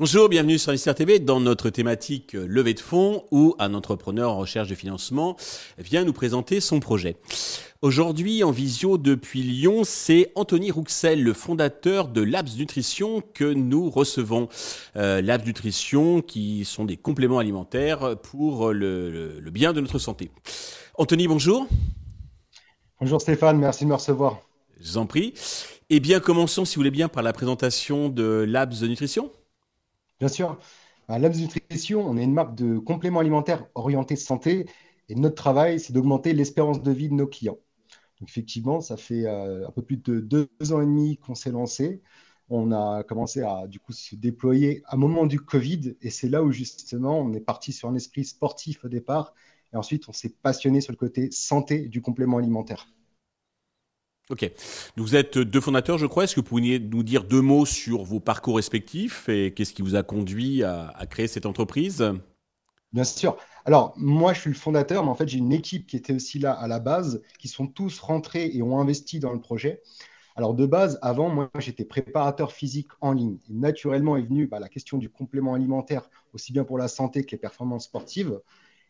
Bonjour, bienvenue sur Investir TV dans notre thématique euh, levée de fonds où un entrepreneur en recherche de financement vient nous présenter son projet. Aujourd'hui, en visio depuis Lyon, c'est Anthony Rouxel, le fondateur de Labs Nutrition que nous recevons. Euh, Labs Nutrition qui sont des compléments alimentaires pour le, le bien de notre santé. Anthony, bonjour. Bonjour Stéphane, merci de me recevoir. Je vous en prie. Eh bien, commençons, si vous voulez bien, par la présentation de Labs Nutrition. Bien sûr. À Labs Nutrition, on est une marque de compléments alimentaires orientés santé et notre travail, c'est d'augmenter l'espérance de vie de nos clients. Donc effectivement, ça fait euh, un peu plus de deux ans et demi qu'on s'est lancé. On a commencé à du coup se déployer à moment du Covid et c'est là où justement on est parti sur un esprit sportif au départ et ensuite on s'est passionné sur le côté santé du complément alimentaire. Ok. Vous êtes deux fondateurs, je crois. Est-ce que vous pourriez nous dire deux mots sur vos parcours respectifs et qu'est-ce qui vous a conduit à, créer cette entreprise? Bien sûr. Alors, moi, je suis le fondateur, mais en fait, j'ai une équipe qui était aussi là à la base, qui sont tous rentrés et ont investi dans le projet. Alors, de base, avant, moi, j'étais préparateur physique en ligne. Naturellement est venue bah, la question du complément alimentaire, aussi bien pour la santé que les performances sportives.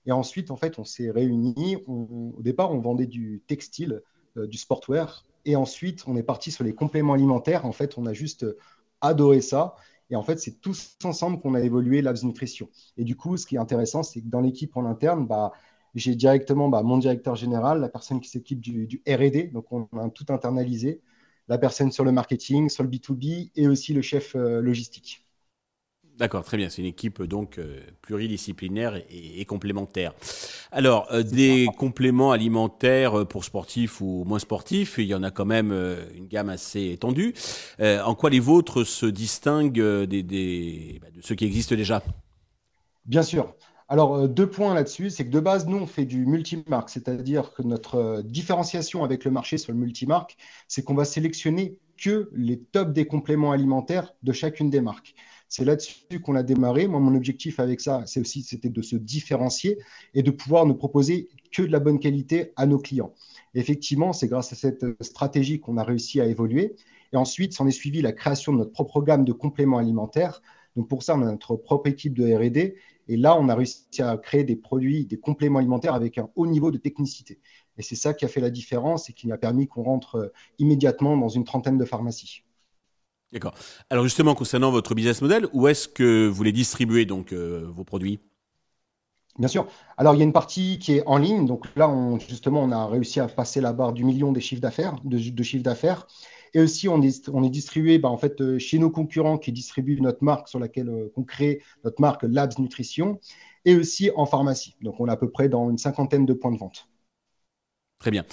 Et ensuite, en fait, on s'est réunis. au départ, on vendait du textile, euh, du sportwear, et ensuite, on est parti sur les compléments alimentaires. En fait, on a juste euh, adoré ça. Et en fait, c'est tous ensemble qu'on a évolué Labs Nutrition. Et du coup, ce qui est intéressant, c'est que dans l'équipe en interne, bah, j'ai directement bah, mon directeur général, la personne qui du, du RD, donc on a tout internalisé, la personne sur le marketing, sur le B2B et aussi le chef euh, logistique. D'accord, très bien. C'est une équipe donc euh, pluridisciplinaire et, complémentaire. Alors, euh, des compléments alimentaires euh, pour sportifs ou moins sportifs, il y en a quand même une gamme assez étendue. en quoi les vôtres se distinguent bah, de ceux qui existent déjà? Bien sûr. Alors, deux points là-dessus, c'est que de base, nous, on fait du multimarque, c'est-à-dire que notre différenciation avec le marché sur le multimarque, c'est qu'on va sélectionner que les tops des compléments alimentaires de chacune des marques. C'est là-dessus qu'on a démarré. Moi, mon objectif avec ça, c'est aussi c'était de se différencier et de pouvoir ne proposer que de la bonne qualité à nos clients. effectivement, c'est grâce à cette stratégie qu'on a réussi à évoluer. Et ensuite, s'en est suivi la création de notre propre gamme de compléments alimentaires. Donc pour ça, on a notre propre équipe de R&D. Et là, on a réussi à créer des produits, des compléments alimentaires avec un haut niveau de technicité. Et c'est ça qui a fait la différence et qui a permis qu'on rentre immédiatement dans une trentaine de pharmacies. D'accord. Alors justement, concernant votre business model, où est-ce que vous les distribuez donc euh, vos produits? Bien sûr. Alors il y a une partie qui est en ligne. Donc là, on, justement, on a réussi à passer la barre du million des chiffres d'affaires, de, d'affaires. Et aussi, on est, on est distribué bah, en fait, euh, chez nos concurrents qui distribuent notre marque sur laquelle euh, on crée notre marque Labs Nutrition, et aussi en pharmacie. Donc on est à peu près dans une cinquantaine de points de vente. Très bien.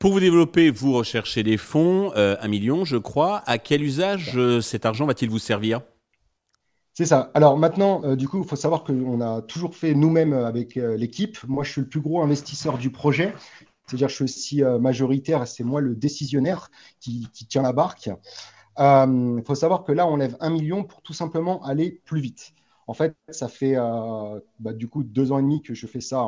Pour vous développer, vous recherchez des fonds, euh, un million, je crois. À quel usage euh, cet argent va-t-il vous servir? C'est ça. Alors maintenant, euh, du coup, il faut savoir qu'on a toujours fait nous-mêmes avec l'équipe. Moi, je suis le plus gros investisseur du projet. C'est-à-dire, je suis aussi majoritaire, c'est moi le décisionnaire qui, tient la barque. Il faut savoir que là, on lève un million pour tout simplement aller plus vite. En fait, ça fait bah, du coup deux ans et demi que je fais ça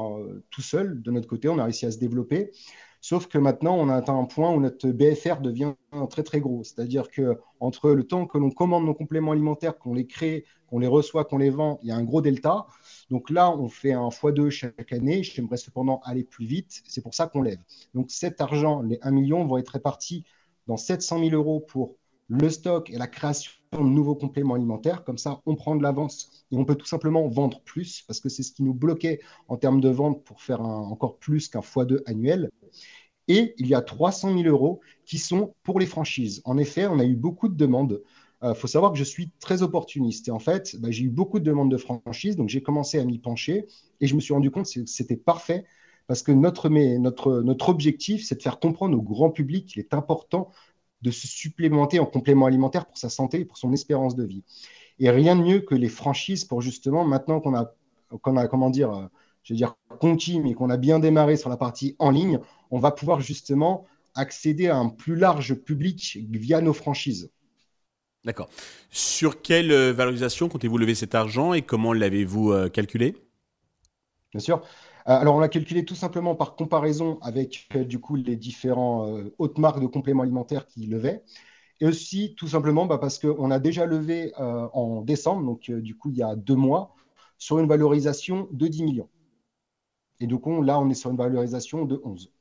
tout seul. De notre côté, on a réussi à se développer. Sauf que maintenant, on a atteint un point où notre BFR devient très très gros. C'est-à-dire que entre le temps que l'on commande nos compléments alimentaires, qu'on les crée, qu'on les reçoit, qu'on les vend, il y a un gros delta. Donc là, on fait un x2 chaque année. J'aimerais cependant aller plus vite. C'est pour ça qu'on lève. Donc cet argent, les 1 million, vont être répartis dans 700 000 euros pour le stock et la création de nouveaux compléments alimentaires. Comme ça, on prend de l'avance et on peut tout simplement vendre plus parce que c'est ce qui nous bloquait en termes de vente pour faire encore plus qu'un x2 annuel. Et il y a 300 000 euros qui sont pour les franchises. En effet, on a eu beaucoup de demandes. Il euh, faut savoir que je suis très opportuniste. Et en fait, bah, j'ai eu beaucoup de demandes de franchises. Donc, j'ai commencé à m'y pencher et je me suis rendu compte que c'était parfait parce que notre, notre, notre objectif, c'est de faire comprendre au grand public qu'il est important de se supplémenter en complément alimentaire pour sa santé et pour son espérance de vie. Et rien de mieux que les franchises pour justement, maintenant qu'on a, qu'on a, comment dire, euh, je veux dire, conquis, mais qu'on a bien démarré sur la partie en ligne, on va pouvoir justement accéder à un plus large public via nos franchises. D'accord. Sur quelle euh, valorisation comptez-vous lever cet argent et comment l'avez-vous euh, calculé? Bien sûr. Alors, on l'a calculé tout simplement par comparaison avec du coup les différents hautes marques de compléments alimentaires qui levaient. Et aussi, tout simplement, bah, parce qu'on a déjà levé en décembre, donc du coup, il y a deux mois, sur une valorisation de 10 millions. Et donc, là, on est sur une valorisation de 11.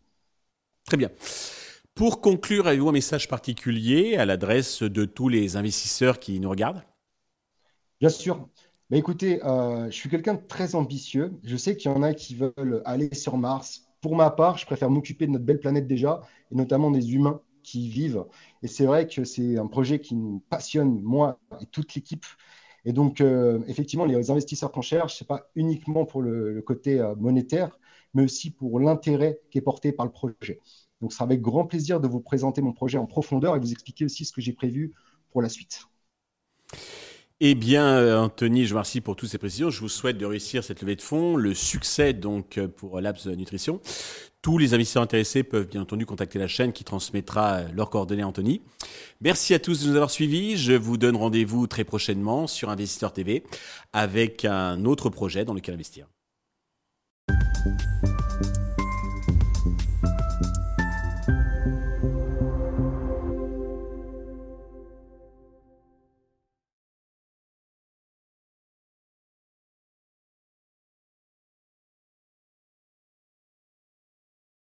Très bien. Pour conclure, avez-vous un message particulier à l'adresse de tous les investisseurs qui nous regardent? Bien sûr. Bah, écoutez, euh, je suis quelqu'un de très ambitieux. Je sais qu'il y en a qui veulent aller sur Mars. Pour ma part, je préfère m'occuper de notre belle planète déjà, et notamment des humains qui y vivent. Et c'est vrai que c'est un projet qui me passionne, moi et toute l'équipe. Et donc, euh, effectivement, les investisseurs qu'on cherche, ce n'est pas uniquement pour le, côté euh, monétaire, mais aussi pour l'intérêt qui est porté par le projet. Donc, ce sera avec grand plaisir de vous présenter mon projet en profondeur et vous expliquer aussi ce que j'ai prévu pour la suite. Eh bien, euh, Anthony, je vous remercie pour toutes ces précisions. Je vous souhaite de réussir cette levée de fonds, le succès donc pour Labs Nutrition. Tous les investisseurs intéressés peuvent bien entendu contacter la chaîne qui transmettra leurs coordonnées à Anthony. Merci à tous de nous avoir suivis. Je vous donne rendez-vous très prochainement sur Investisseur TV avec un autre projet dans lequel investir.